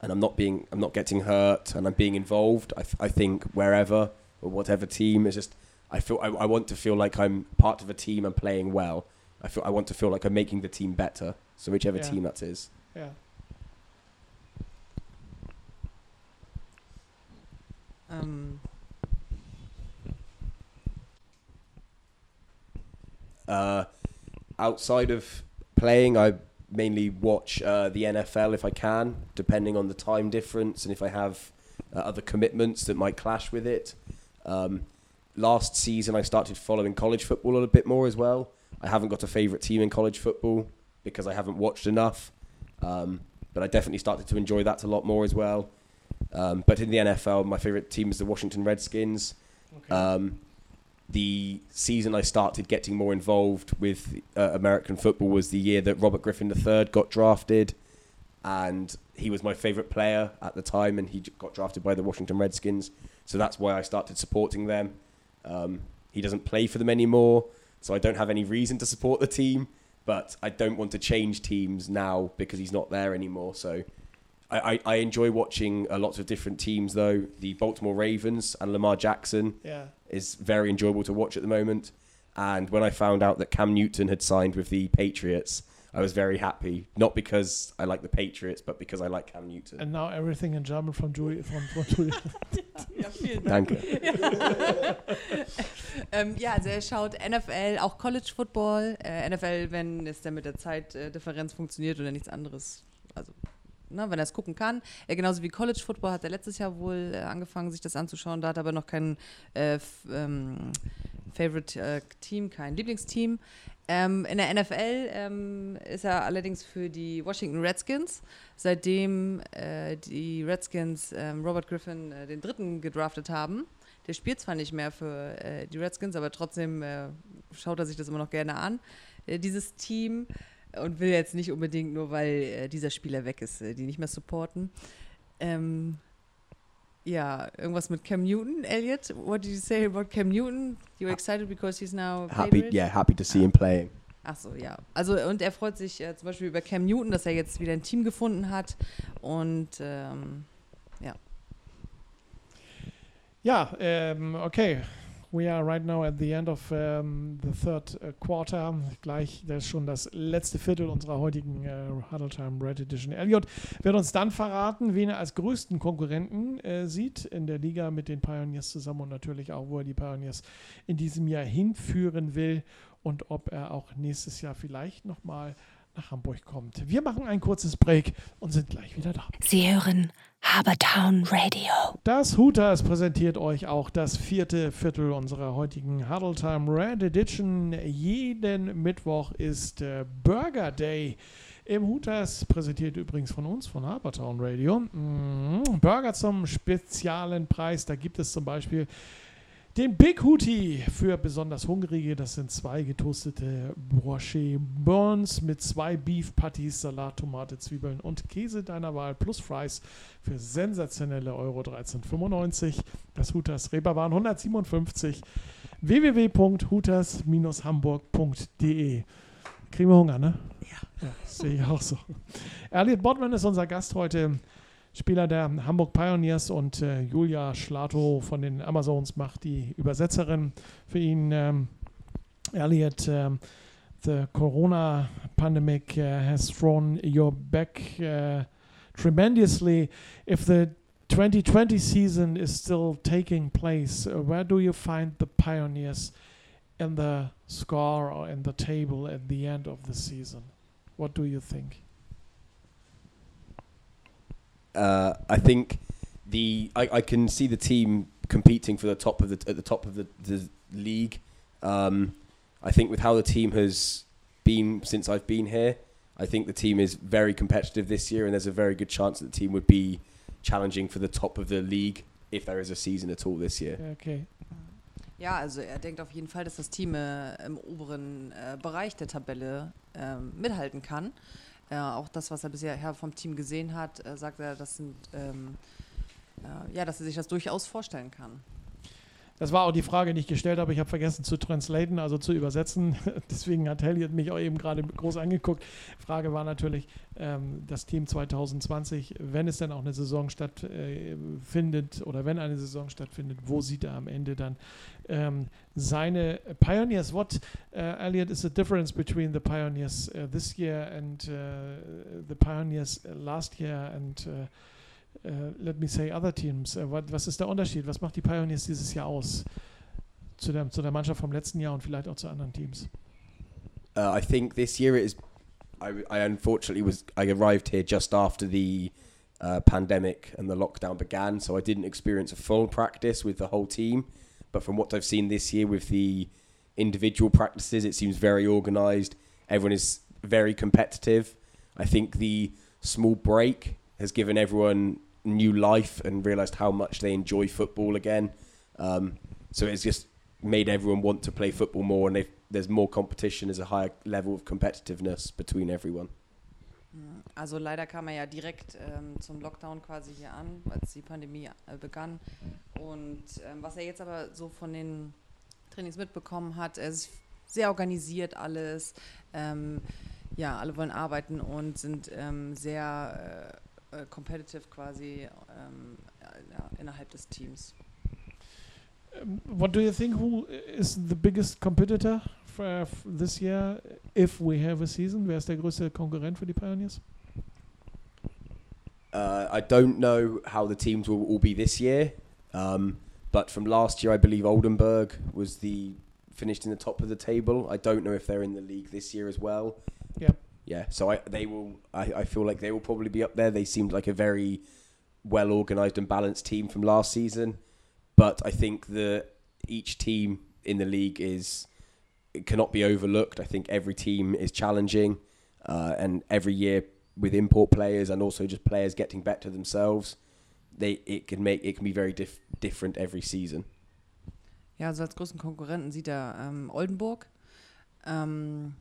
and I'm not being I'm not getting hurt, and I'm being involved, I, th- I think wherever or whatever team is just I feel I, I want to feel like I'm part of a team and playing well. I feel I want to feel like I'm making the team better. So whichever Yeah. team that is. Ja. ähm, Uh, outside of playing, I mainly watch uh, the NFL if I can, depending on the time difference and if I have uh, other commitments that might clash with it. Um, last season, I started following college football a little bit more as well. I haven't got a favourite team in college football because I haven't watched enough, um, but I definitely started to enjoy that a lot more as well. Um, but in the NFL, my favourite team is the Washington Redskins. Okay. Um, the season I started getting more involved with uh, American football was the year that Robert Griffin III got drafted, and he was my favourite player at the time, and he got drafted by the Washington Redskins. So that's why I started supporting them. Um, he doesn't play for them anymore, so I don't have any reason to support the team. But I don't want to change teams now because he's not there anymore. So I, I, I enjoy watching a lot of different teams, though. The Baltimore Ravens and Lamar Jackson ja. is very enjoyable to watch at the moment. And when I found out that Cam Newton had signed with the Patriots, I was very happy. Not because I like the Patriots, but because I like Cam Newton. And now everything in German from Julie. From, from Julie. ja, vielen Dank. Danke. *laughs* ähm, ja, also er schaut NFL, auch College Football. Äh, NFL, wenn es dann mit der Zeitdifferenz funktioniert oder nichts anderes. Also, ne, wenn er es gucken kann. Äh, genauso wie College Football hat er letztes Jahr wohl äh, angefangen, sich das anzuschauen. Da hat er aber noch kein äh, ähm, Favorite äh, Team, kein Lieblingsteam. Ähm, in der NFL ähm, ist er allerdings für die Washington Redskins. Seitdem äh, die Redskins ähm, Robert Griffin äh, den dritten gedraftet haben. Der spielt zwar nicht mehr für äh, die Redskins, aber trotzdem äh, schaut er sich das immer noch gerne an, äh, dieses Team. Und will jetzt nicht unbedingt nur, weil äh, dieser Spieler weg ist, äh, die nicht mehr supporten. Ähm, ja, irgendwas mit Cam Newton, Elliot. What did you say about Cam Newton? You're excited because he's now Happy, favorite? yeah, happy to see him playing. Ach so, ja. Also und er freut sich äh, zum Beispiel über Cam Newton, dass er jetzt wieder ein Team gefunden hat und ähm, Ja, um, okay. We are right now at the end of um, the third uh, quarter. Gleich, das ist schon das letzte Viertel unserer heutigen uh, Huddle Time Red Edition. Elliot wird uns dann verraten, wen er als größten Konkurrenten äh, sieht in der Liga mit den Pioneers zusammen und natürlich auch, wo er die Pioneers in diesem Jahr hinführen will und ob er auch nächstes Jahr vielleicht nochmal nach Hamburg kommt. Wir machen ein kurzes Break und sind gleich wieder da. Sie hören Habertown Radio. Das Hooters präsentiert euch auch das vierte Viertel unserer heutigen Huddle Time Red Edition. Jeden Mittwoch ist äh, Burger Day. Im Hooters präsentiert übrigens von uns, von Habertown Radio. Mm, Burger zum speziellen Preis. Da gibt es zum Beispiel Den Big Hootie für besonders Hungrige. Das sind zwei getoastete Brochet Burns mit zwei Beef Patties, Salat, Tomate, Zwiebeln und Käse deiner Wahl plus Fries für sensationelle Euro 13,95. Das Hooters Reeperbahn 157 www.hooters-hamburg.de Kriegen wir Hunger, ne? Ja. ja sehe ich auch so. Elliot Bodman ist unser Gast heute. Spieler der Hamburg Pioneers und äh, Julia Schlato von den Amazons macht die Übersetzerin für ihn. Ähm, Elliot, um, the Corona pandemic uh, has thrown your back uh, tremendously. If the 2020 season is still taking place, where do you find the Pioneers in the score or in the table at the end of the season? What do you think? Uh, I think the I, I can see the team competing for the top of the at the top of the, the league. Um, I think with how the team has been since I've been here, I think the team is very competitive this year, and there's a very good chance that the team would be challenging for the top of the league if there is a season at all this year. Okay. Ja, also er denkt auf jeden Fall, dass das Team äh, im oberen äh, Bereich der Tabelle äh, mithalten kann. Äh, auch das, was er bisher vom Team gesehen hat, äh, sagt er, das sind, ähm, äh, ja, dass er sich das durchaus vorstellen kann. Das war auch die Frage, die ich gestellt habe. Ich habe vergessen zu translaten, also zu übersetzen. *laughs* Deswegen hat Helliot mich auch eben gerade groß angeguckt. Frage war natürlich, ähm, das Team 2020, wenn es dann auch eine Saison stattfindet äh, oder wenn eine Saison stattfindet, wo sieht er am Ende dann ähm, seine Pioneers? What, uh, Elliot, is the difference between the Pioneers uh, this year and uh, the Pioneers last year and uh, let me say, other teams? What, was ist der Unterschied? Was macht die Pioneers dieses Jahr aus zu der, zu der Mannschaft vom letzten Jahr und vielleicht auch zu anderen Teams? Uh, I think this year it is. I, I unfortunately was. I arrived here just after the uh, pandemic and the lockdown began, so I didn't experience a full practice with the whole team. But from what I've seen this year with the individual practices, it seems very organised. Everyone is very competitive. I think the small break has given everyone new life and realised how much they enjoy football again. Um, so it's just made everyone want to play football more, and there's more competition. There's a higher level of competitiveness between everyone. Also leider kam er ja direkt ähm, zum Lockdown quasi hier an, als die Pandemie äh, begann. Und ähm, was er jetzt aber so von den Trainings mitbekommen hat, er ist sehr organisiert alles. Ähm, ja, alle wollen arbeiten und sind ähm, sehr äh, äh, competitive quasi ähm, ja, innerhalb des Teams. Um, what do you think? Who is the biggest competitor for this year, if we have a season? Wer ist der größte Konkurrent für die Pioneers? Uh, I don't know how the teams will all be this year, um, but from last year, I believe Oldenburg was the finished in the top of the table. I don't know if they're in the league this year as well. Yeah yeah, so I they will. I, I feel like they will probably be up there. They seemed like a very well organized and balanced team from last season, but I think that each team in the league is cannot be overlooked. I think every team is challenging, uh, and every year with import players and also just players getting better themselves, they it can make it can be very diff different every season. Ja, also als größten Konkurrenten sieht er ähm, Oldenburg. Ähm,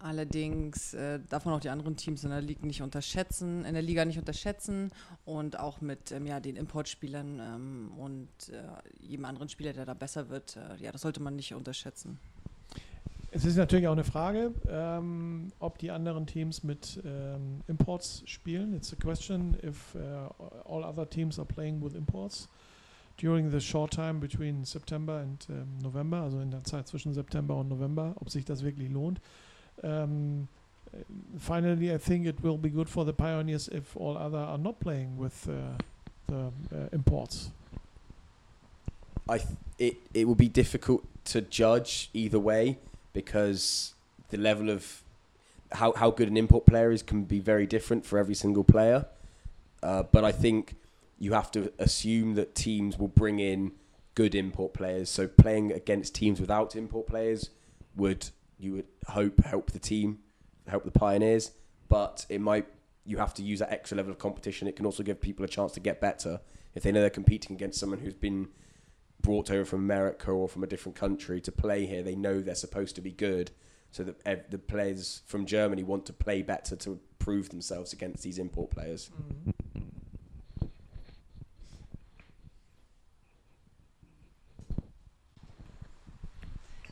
Allerdings äh, darf man auch die anderen Teams in der Liga nicht unterschätzen, in der Liga nicht unterschätzen und auch mit ähm, ja, den Importspielern ähm, und äh, jedem anderen Spieler, der da besser wird, äh, ja, das sollte man nicht unterschätzen. Es ist natürlich auch eine Frage, ähm, ob die anderen Teams mit ähm, Imports spielen. It's a question if uh, all other teams are playing with imports during the short time between September and November, also in der Zeit zwischen September und November, ob sich das wirklich lohnt. Um, finally, I think it will be good for the Pioneers if all other are not playing with uh, the uh, imports. I it it will be difficult to judge either way because the level of how how good an import player is can be very different for every single player. Uh, but I think you have to assume that teams will bring in good import players. So playing against teams without import players would you would hope help the team, help the pioneers, but it might you have to use that extra level of competition. It can also give people a chance to get better if they know they're competing against someone who's been brought over from America or from a different country to play here, they know they're supposed to be good. So that the players from Germany want to play better to prove themselves against these import players. Mm-hmm.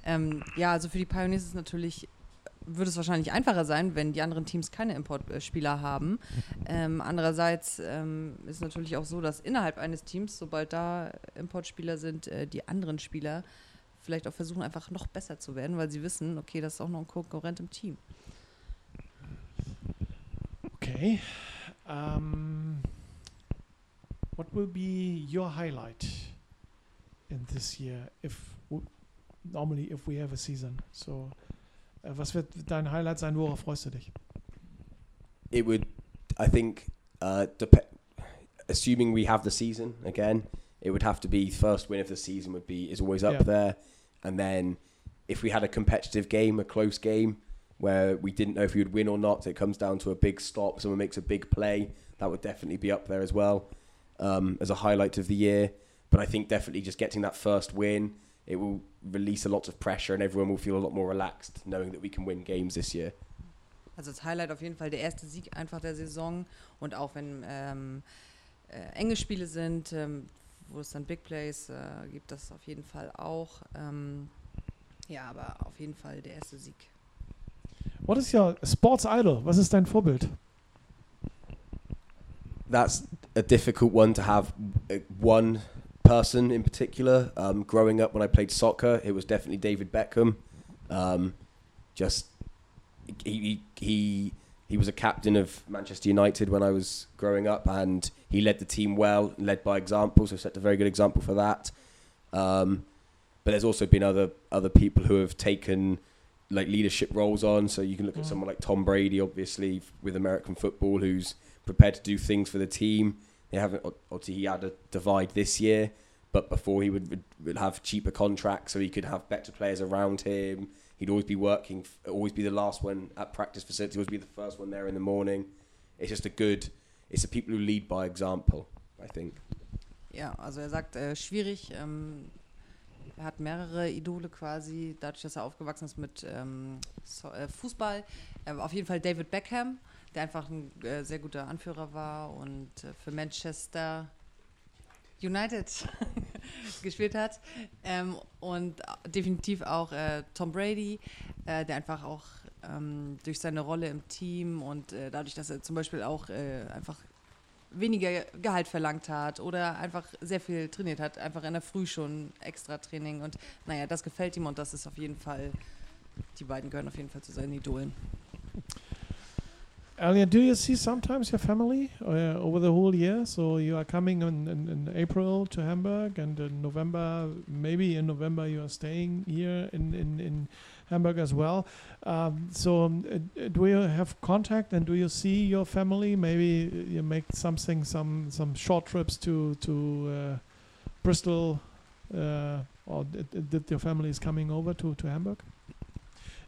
Ähm, ja, also für die Pioneers ist es natürlich, würde es wahrscheinlich einfacher sein, wenn die anderen Teams keine Importspieler haben. *laughs* Ähm, andererseits ähm, ist es natürlich auch so, dass innerhalb eines Teams, sobald da Importspieler sind, äh, die anderen Spieler vielleicht auch versuchen, einfach noch besser zu werden, weil sie wissen, okay, das ist auch noch ein Konkurrent im Team. Okay. Um, what will be your highlight in this year? If normally, if we have a season, so äh, was wird dein Highlight sein? Worauf freust du dich? It would, I think, uh, assuming we have the season again, it would have to be first win of the season would be is always up Yeah. there, and then if we had a competitive game, a close game where we didn't know if we would win or not, it comes down to a big stop, someone makes a big play, that would definitely be up there as well um, as a highlight of the year. But I think definitely just getting that first win, it will release a lot of pressure and everyone will feel a lot more relaxed knowing that we can win games this year. Also das Highlight auf jeden Fall der erste Sieg einfach der Saison und auch wenn ähm, äh, enge Spiele sind, ähm, wo es dann Big Plays äh, gibt, das auf jeden Fall auch. Ähm, ja, aber auf jeden Fall der erste Sieg. What is your sports idol? Was ist dein Vorbild? that's a difficult one to have uh, one person in particular. Um, growing up when I played soccer, it was definitely David Beckham. Um, just he, he he he was a captain of Manchester United when I was growing up, and he led the team well, led by example. So set a very good example for that. Um, but there's also been other other people who have taken like leadership roles on. So you can look at Mm. someone like Tom Brady, obviously with American football, who's prepared to do things for the team. They haven't obviously he had a divide this year, but before he would, would have cheaper contracts so he could have better players around him. He'd always be working, always be the last one at practice facility, always be the first one there in the morning. It's just a good. It's the people who lead by example. I think. Ja, also er sagt, äh, schwierig. Ähm, er hat mehrere Idole quasi, dadurch, dass er aufgewachsen ist mit ähm, so, äh, Fußball. Äh, auf jeden Fall David Beckham, der einfach ein äh, sehr guter Anführer war und äh, für Manchester United *laughs* gespielt hat. Ähm, und definitiv auch äh, Tom Brady, äh, der einfach auch ähm, durch seine Rolle im Team und äh, dadurch, dass er zum Beispiel auch äh, einfach weniger Gehalt verlangt hat oder einfach sehr viel trainiert hat, einfach in der Früh schon extra Training und naja, das gefällt ihm und das ist auf jeden Fall, die beiden gehören auf jeden Fall zu seinen Idolen. Elliot, do you see sometimes your family uh, over the whole year? So you are coming in, in, in April to Hamburg, and in November, maybe in November, you are staying here in, in, in Hamburg as well. Um, so um, uh, do you have contact and do you see your family? Maybe you make something, some some short trips to to uh, Bristol, uh, or did, your family is coming over to to Hamburg?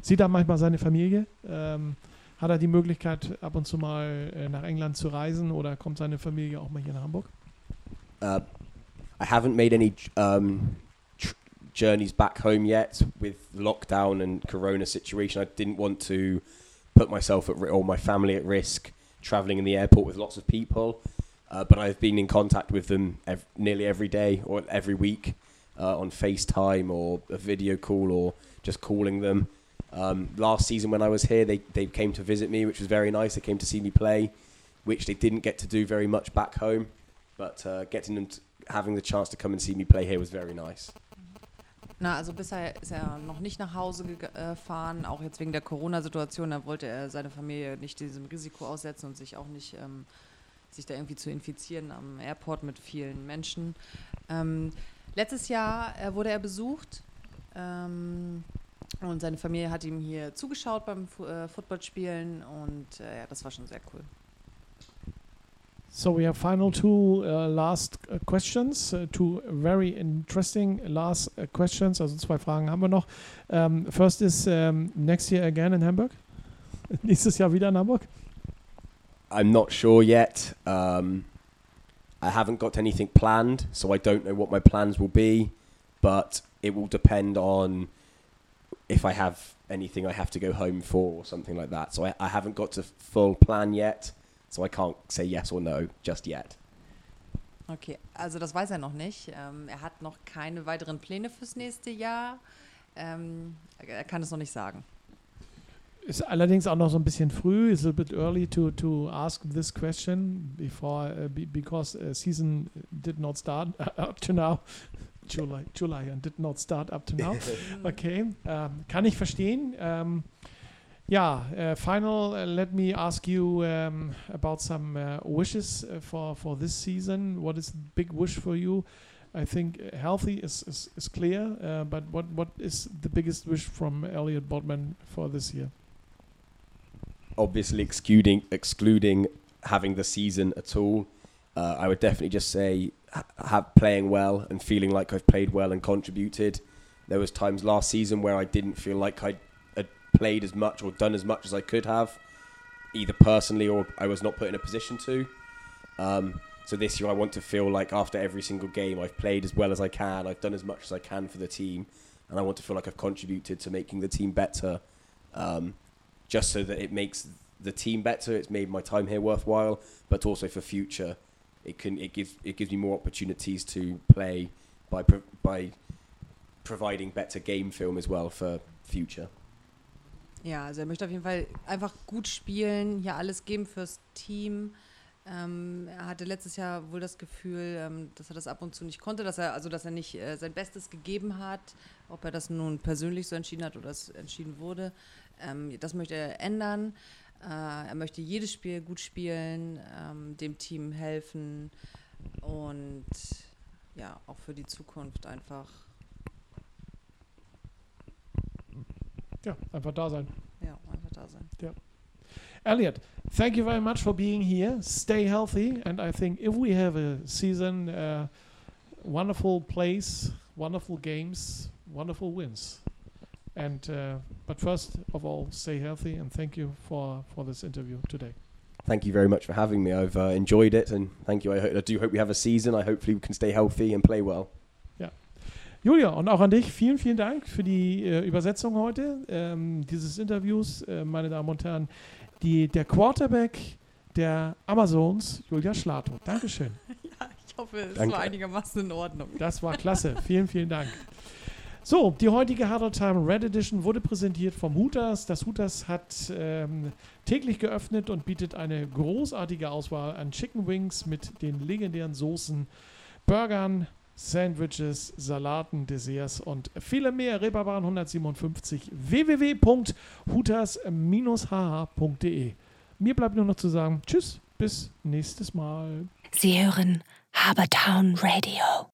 Sieht er manchmal seine Familie? Ähm, hat er die Möglichkeit, ab und zu mal äh, nach England zu reisen oder kommt seine Familie auch mal hier nach Hamburg? Uh, I haven't made any um, journeys back home yet with lockdown and Corona situation. I didn't want to put myself at or my family at risk traveling in the airport with lots of people. Uh, but I've been in contact with them ev- nearly every day or every week uh, on FaceTime or a video call or just calling them. Um, last season when I was here, they, they came to visit me, which was very nice. They came to see me play, which they didn't get to do very much back home. But uh, getting them, to, having the chance to come and see me play here was very nice. Na, also bisher ist er noch nicht nach Hause gega- äh, gefahren, auch jetzt wegen der Corona-Situation. Da wollte er seine Familie nicht diesem Risiko aussetzen und sich auch nicht ähm, sich da irgendwie zu infizieren am Airport mit vielen Menschen. Ähm, letztes Jahr äh, wurde er besucht ähm, und seine Familie hat ihm hier zugeschaut beim Fu äh, Footballspielen und äh, ja, das war schon sehr cool. So we have final two uh, last uh, questions, uh, two very interesting last uh, questions. Also zwei Fragen haben wir noch. Um, first is um, next year again in Hamburg. *laughs* Nächstes Jahr wieder in Hamburg. I'm not sure yet. Um, I haven't got anything planned, so I don't know what my plans will be. but it will depend on if I have anything I have to go home for or something like that. So I, I haven't got to full plan yet, so I can't say yes or no just yet. Okay, also das weiß er noch nicht. Ähm, er hat noch keine weiteren Pläne fürs nächste Jahr. Ähm, er kann es noch nicht sagen. Ist allerdings auch noch so ein bisschen früh. It's a bit early to, to ask this question before uh, because uh, season did not start *laughs* up to now. July, July and did not start up to now. *laughs* Okay, ähm, kann ich verstehen. Ähm, ja, uh, final, uh, let me ask you um, about some uh, wishes uh, for, for this season. What is the big wish for you? I think uh, healthy is, is, is clear, uh, but what, what is the biggest wish from Elliot Bodman for this year? Obviously, excluding excluding having the season at all, uh, I would definitely just say ha- have playing well and feeling like I've played well and contributed. There was times last season where I didn't feel like I had played as much or done as much as I could have, either personally or I was not put in a position to. Um, so this year I want to feel like after every single game I've played as well as I can, I've done as much as I can for the team, and I want to feel like I've contributed to making the team better. Um, just so that it makes the team better, it's made my time here worthwhile, but also for future, it can it gives it gives me more opportunities to play by pro- by providing better game film as well for future. Ja, also er möchte auf jeden Fall einfach gut spielen, hier alles geben fürs Team. Ähm, er hatte letztes Jahr wohl das Gefühl, ähm, dass er das ab und zu nicht konnte, dass er also dass er nicht äh, sein Bestes gegeben hat, ob er das nun persönlich so entschieden hat oder es entschieden wurde. Ähm, das möchte er ändern. Äh, er möchte jedes Spiel gut spielen, ähm, dem Team helfen und ja, auch für die Zukunft einfach Ja, einfach da sein. ja, einfach da sein. Elliot, thank you very much for being here. Stay healthy, and I think if we have a season, uh, wonderful plays, wonderful games, wonderful wins. And uh, but first of all, stay healthy, and thank you for for this interview today. Thank you very much for having me. I've uh, enjoyed it, and thank you. I, I do hope we have a season. I hopefully we can stay healthy and play well. Julia, und auch an dich, vielen, vielen Dank für die äh, Übersetzung heute ähm, dieses Interviews, äh, meine Damen und Herren. Die, der Quarterback der Amazons, Julia Schlato. Dankeschön. *laughs* Ja, ich hoffe, es Danke. war einigermaßen in Ordnung. Das war klasse. vielen, vielen Dank. *laughs* So, die heutige Huddle Time Red Edition wurde präsentiert vom Hooters. Das Hooters hat ähm, täglich geöffnet und bietet eine großartige Auswahl an Chicken Wings mit den legendären Soßen, Burgern, Sandwiches, Salaten, Desserts und viele mehr. Reeperbahn 157 www.hooters-hh.de. Mir bleibt nur noch zu sagen, tschüss, bis nächstes Mal. Sie hören Habertown Radio.